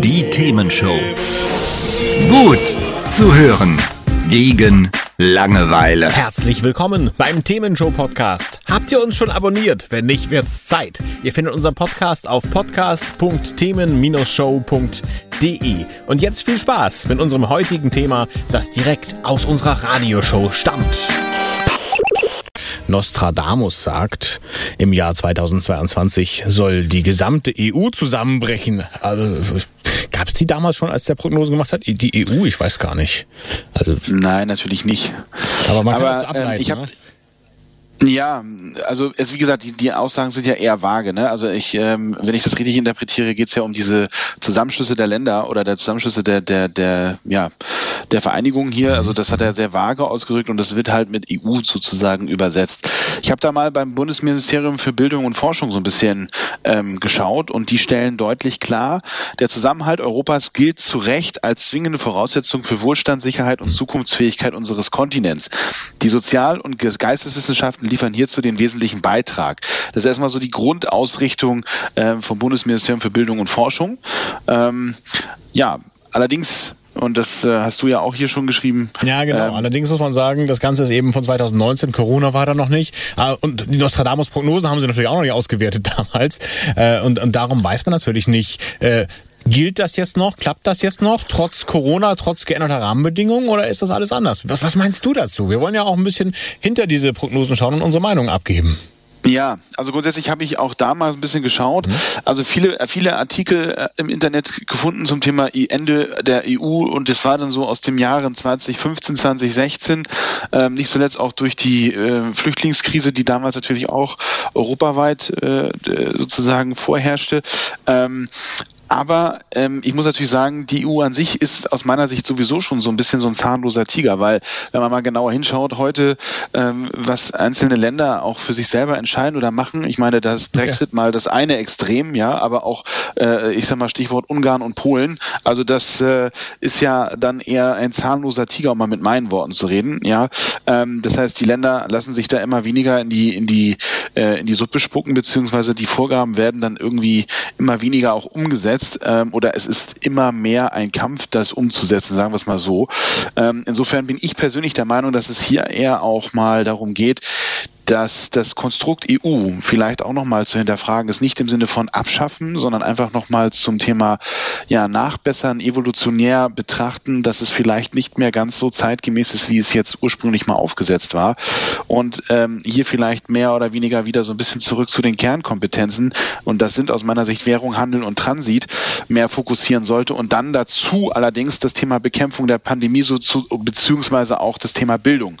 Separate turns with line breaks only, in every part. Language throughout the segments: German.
Die Themenshow. Gut zu hören. Gegen Langeweile.
Herzlich willkommen beim Themenshow Podcast. Habt ihr uns schon abonniert? Wenn nicht, wird's Zeit. Ihr findet unseren Podcast auf podcast.themen-show.de. Und jetzt viel Spaß mit unserem heutigen Thema, das direkt aus unserer Radioshow stammt. Nostradamus sagt, im Jahr 2022 soll die gesamte EU zusammenbrechen. Also, Gab es die damals schon, als der Prognose gemacht hat? Die EU, ich weiß gar nicht.
Also, Nein, natürlich nicht.
Aber man kann Aber, das ableiten. Ähm,
ich ne? Ja, also es, wie gesagt, die, die Aussagen sind ja eher vage. Ne? Also ich, ähm, wenn ich das richtig interpretiere, geht es ja um diese Zusammenschlüsse der Länder oder der Zusammenschlüsse der, der, der, ja, der Vereinigungen hier. Also das hat er sehr vage ausgedrückt und das wird halt mit EU sozusagen übersetzt. Ich habe da mal beim Bundesministerium für Bildung und Forschung so ein bisschen ähm, geschaut und die stellen deutlich klar, der Zusammenhalt Europas gilt zu Recht als zwingende Voraussetzung für Wohlstand, Sicherheit und Zukunftsfähigkeit unseres Kontinents. Die Sozial- und Geisteswissenschaften liefern hierzu den wesentlichen Beitrag. Das ist erstmal so die Grundausrichtung äh, vom Bundesministerium für Bildung und Forschung. Ähm, ja, allerdings und das äh, hast du ja auch hier schon geschrieben.
Ja, genau. Ähm, Allerdings muss man sagen, das Ganze ist eben von 2019. Corona war da noch nicht. Äh, und die Nostradamus-Prognose haben sie natürlich auch noch nicht ausgewertet damals. Äh, und, und darum weiß man natürlich nicht, äh, Gilt das jetzt noch? Klappt das jetzt noch? Trotz Corona, trotz geänderter Rahmenbedingungen oder ist das alles anders? Was, was meinst du dazu? Wir wollen ja auch ein bisschen hinter diese Prognosen schauen und unsere Meinung abgeben.
Ja, also grundsätzlich habe ich auch damals ein bisschen geschaut. Mhm. Also viele, viele Artikel äh, im Internet gefunden zum Thema Ende der EU und das war dann so aus dem Jahren 2015, 2016. Ähm, nicht zuletzt auch durch die äh, Flüchtlingskrise, die damals natürlich auch europaweit äh, sozusagen vorherrschte. Ähm, aber ähm, ich muss natürlich sagen, die EU an sich ist aus meiner Sicht sowieso schon so ein bisschen so ein zahnloser Tiger, weil wenn man mal genauer hinschaut, heute, ähm, was einzelne Länder auch für sich selber entscheiden oder machen, ich meine, das Brexit ja. mal das eine Extrem, ja, aber auch, äh, ich sag mal Stichwort Ungarn und Polen, also das äh, ist ja dann eher ein zahnloser Tiger, um mal mit meinen Worten zu reden, ja. Ähm, das heißt, die Länder lassen sich da immer weniger in die in die äh, in die Suppe spucken, beziehungsweise die Vorgaben werden dann irgendwie immer weniger auch umgesetzt umgesetzt ähm, oder es ist immer mehr ein Kampf, das umzusetzen, sagen wir es mal so. Ähm, insofern bin ich persönlich der Meinung, dass es hier eher auch mal darum geht, dass das Konstrukt EU vielleicht auch nochmal zu hinterfragen ist, nicht im Sinne von abschaffen, sondern einfach nochmal zum Thema ja, nachbessern, evolutionär betrachten, dass es vielleicht nicht mehr ganz so zeitgemäß ist, wie es jetzt ursprünglich mal aufgesetzt war. Und ähm, hier vielleicht mehr oder weniger wieder so ein bisschen zurück zu den Kernkompetenzen. Und das sind aus meiner Sicht Währung, Handel und Transit mehr fokussieren sollte. Und dann dazu allerdings das Thema Bekämpfung der Pandemie so zu, beziehungsweise auch das Thema Bildung.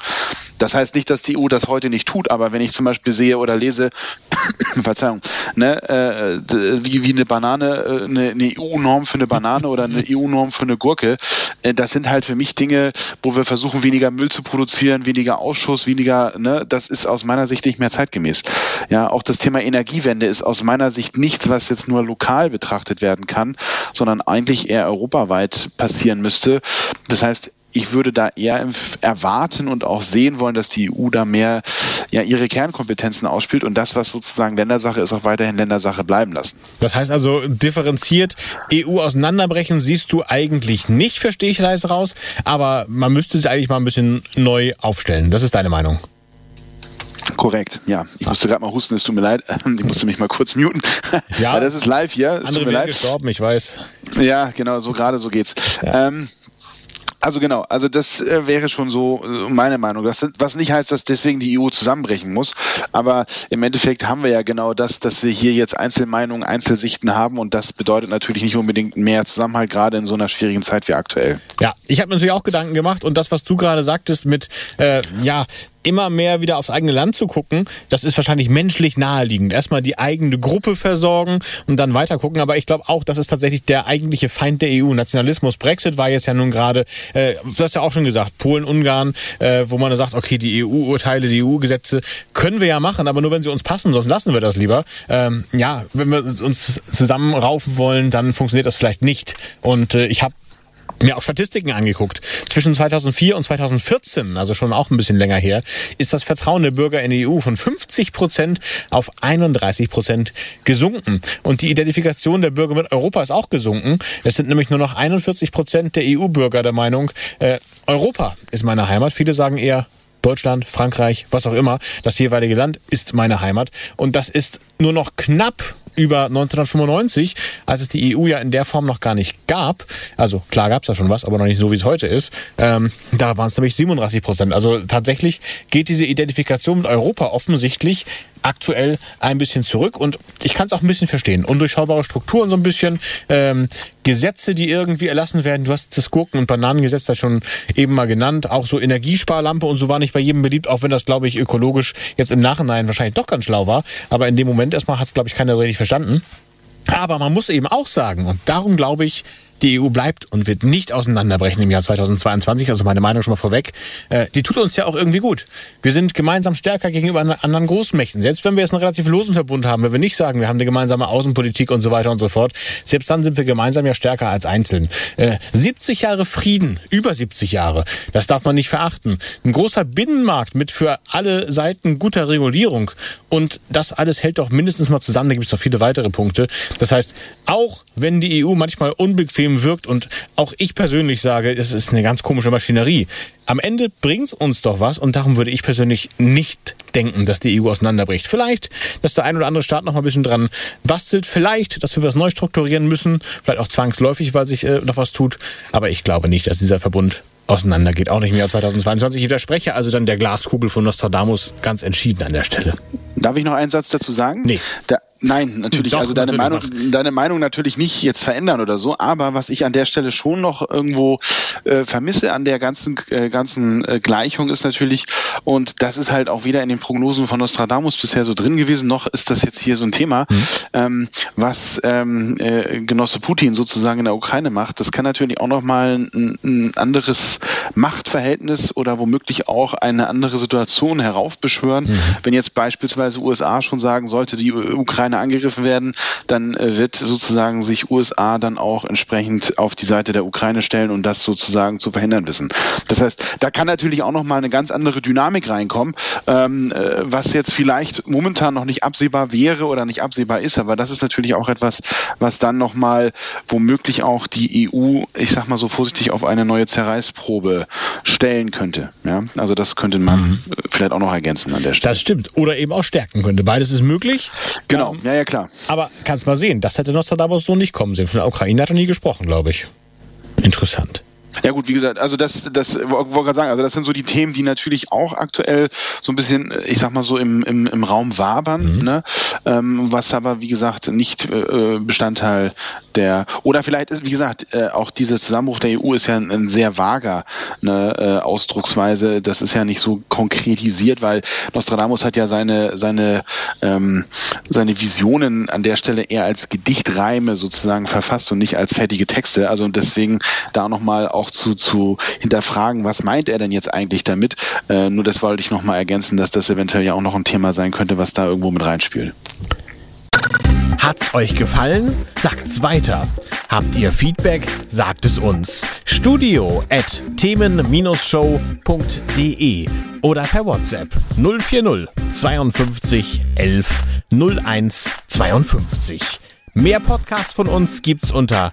Das heißt nicht, dass die EU das heute nicht tut, aber wenn ich zum Beispiel sehe oder lese, Verzeihung, ne, äh, wie, wie eine Banane, äh, eine, eine EU-Norm für eine Banane oder eine EU-Norm für eine Gurke, äh, das sind halt für mich Dinge, wo wir versuchen, weniger Müll zu produzieren, weniger Ausschuss, weniger, ne, das ist aus meiner Sicht nicht mehr zeitgemäß. Ja, auch das Thema Energiewende ist aus meiner Sicht nichts, was jetzt nur lokal betrachtet werden kann, sondern eigentlich eher europaweit passieren müsste. Das heißt, ich würde da eher erwarten und auch sehen wollen, dass die EU da mehr ja, ihre Kernkompetenzen ausspielt und das, was sozusagen Ländersache ist, auch weiterhin Ländersache bleiben lassen.
Das heißt also, differenziert EU auseinanderbrechen siehst du eigentlich nicht, verstehe ich da jetzt raus, aber man müsste sie eigentlich mal ein bisschen neu aufstellen. Das ist deine Meinung.
Korrekt, ja. Ich musste gerade mal husten, es tut mir leid. Ich musste mich mal kurz muten. Ja, Weil das ist live hier. Es
andere sind gestorben, ich weiß.
Ja, genau, so gerade so geht's. Ja. Ähm, also genau, also das äh, wäre schon so äh, meine Meinung. Das, was nicht heißt, dass deswegen die EU zusammenbrechen muss, aber im Endeffekt haben wir ja genau das, dass wir hier jetzt Einzelmeinungen, Einzelsichten haben und das bedeutet natürlich nicht unbedingt mehr Zusammenhalt, gerade in so einer schwierigen Zeit wie aktuell.
Ja, ich habe natürlich auch Gedanken gemacht und das, was du gerade sagtest mit, äh, ja, immer mehr wieder aufs eigene Land zu gucken, das ist wahrscheinlich menschlich naheliegend. Erstmal die eigene Gruppe versorgen und dann weiter gucken. Aber ich glaube auch, das ist tatsächlich der eigentliche Feind der EU. Nationalismus. Brexit war jetzt ja nun gerade, äh, du hast ja auch schon gesagt, Polen, Ungarn, äh, wo man sagt, okay, die EU-Urteile, die EU-Gesetze können wir ja machen, aber nur wenn sie uns passen, sonst lassen wir das lieber. Ähm, ja, wenn wir uns zusammenraufen wollen, dann funktioniert das vielleicht nicht. Und äh, ich habe mir auch Statistiken angeguckt. Zwischen 2004 und 2014, also schon auch ein bisschen länger her, ist das Vertrauen der Bürger in die EU von 50 Prozent auf 31 Prozent gesunken. Und die Identifikation der Bürger mit Europa ist auch gesunken. Es sind nämlich nur noch 41 Prozent der EU-Bürger der Meinung, äh, Europa ist meine Heimat. Viele sagen eher Deutschland, Frankreich, was auch immer. Das jeweilige Land ist meine Heimat. Und das ist nur noch knapp über 1995, als es die EU ja in der Form noch gar nicht gab. Also klar gab es da schon was, aber noch nicht so, wie es heute ist. Ähm, da waren es nämlich 37 Prozent. Also tatsächlich geht diese Identifikation mit Europa offensichtlich aktuell ein bisschen zurück und ich kann es auch ein bisschen verstehen. Undurchschaubare Strukturen so ein bisschen, ähm, Gesetze, die irgendwie erlassen werden. Du hast das Gurken- und Bananengesetz da schon eben mal genannt. Auch so Energiesparlampe und so war nicht bei jedem beliebt, auch wenn das, glaube ich, ökologisch jetzt im Nachhinein wahrscheinlich doch ganz schlau war. Aber in dem Moment erstmal hat es, glaube ich, keiner richtig verstanden. Aber man muss eben auch sagen, und darum glaube ich, die EU bleibt und wird nicht auseinanderbrechen im Jahr 2022, also meine Meinung schon mal vorweg. Äh, die tut uns ja auch irgendwie gut. Wir sind gemeinsam stärker gegenüber anderen Großmächten. Selbst wenn wir jetzt einen relativ losen Verbund haben, wenn wir nicht sagen, wir haben eine gemeinsame Außenpolitik und so weiter und so fort, selbst dann sind wir gemeinsam ja stärker als einzeln. Äh, 70 Jahre Frieden, über 70 Jahre, das darf man nicht verachten. Ein großer Binnenmarkt mit für alle Seiten guter Regulierung und das alles hält doch mindestens mal zusammen. Da gibt es noch viele weitere Punkte. Das heißt, auch wenn die EU manchmal unbequem System wirkt. Und auch ich persönlich sage, es ist eine ganz komische Maschinerie. Am Ende bringt es uns doch was und darum würde ich persönlich nicht denken, dass die EU auseinanderbricht. Vielleicht, dass der ein oder andere Staat noch mal ein bisschen dran bastelt. Vielleicht, dass wir was neu strukturieren müssen. Vielleicht auch zwangsläufig, weil sich äh, noch was tut. Aber ich glaube nicht, dass dieser Verbund auseinandergeht. Auch nicht mehr 2022. Ich widerspreche also dann der Glaskugel von Nostradamus ganz entschieden an der Stelle.
Darf ich noch einen Satz dazu sagen?
Nee.
Da, nein, natürlich. Doch, also deine Meinung, deine Meinung natürlich nicht jetzt verändern oder so. Aber was ich an der Stelle schon noch irgendwo äh, vermisse an der ganzen äh, ganzen äh, Gleichung ist natürlich und das ist halt auch weder in den Prognosen von Nostradamus bisher so drin gewesen, noch ist das jetzt hier so ein Thema, mhm. ähm, was ähm, äh, Genosse Putin sozusagen in der Ukraine macht. Das kann natürlich auch noch mal ein, ein anderes Machtverhältnis oder womöglich auch eine andere Situation heraufbeschwören, mhm. wenn jetzt beispielsweise beispielsweise USA schon sagen, sollte die Ukraine angegriffen werden, dann äh, wird sozusagen sich USA dann auch entsprechend auf die Seite der Ukraine stellen und das sozusagen zu verhindern wissen. Das heißt, da kann natürlich auch noch mal eine ganz andere Dynamik reinkommen, ähm, äh, was jetzt vielleicht momentan noch nicht absehbar wäre oder nicht absehbar ist, aber das ist natürlich auch etwas, was dann noch mal womöglich auch die EU, ich sag mal so vorsichtig, auf eine neue Zerreißprobe stellen könnte. Ja, also das könnte man mhm. vielleicht auch noch ergänzen an der Stelle.
Das stimmt. Oder eben auch stärken könnte. Beides ist möglich.
Genau, ja, ja, klar.
Aber kannst mal sehen, das hätte Nostradamus so nicht kommen sehen. Von der Ukraine hat er nie gesprochen, glaube ich. Interessant.
Ja gut, wie gesagt, also das, das wollte gerade sagen, also das sind so die Themen, die natürlich auch aktuell so ein bisschen, ich sag mal so im, im, im Raum wabern, mhm. ne? Ähm, was aber wie gesagt nicht äh, Bestandteil der oder vielleicht ist wie gesagt äh, auch dieser Zusammenbruch der EU ist ja ein, ein sehr vager ne, äh, Ausdrucksweise. Das ist ja nicht so konkretisiert, weil Nostradamus hat ja seine seine ähm, seine Visionen an der Stelle eher als Gedichtreime sozusagen verfasst und nicht als fertige Texte. Also deswegen da nochmal auch zu, zu hinterfragen, was meint er denn jetzt eigentlich damit. Äh, nur das wollte ich nochmal ergänzen, dass das eventuell ja auch noch ein Thema sein könnte, was da irgendwo mit reinspielt.
Hat's euch gefallen? Sagt's weiter. Habt ihr Feedback? Sagt es uns. Studio at themen-show.de oder per WhatsApp 040 52 11 01 52. Mehr Podcasts von uns gibt's unter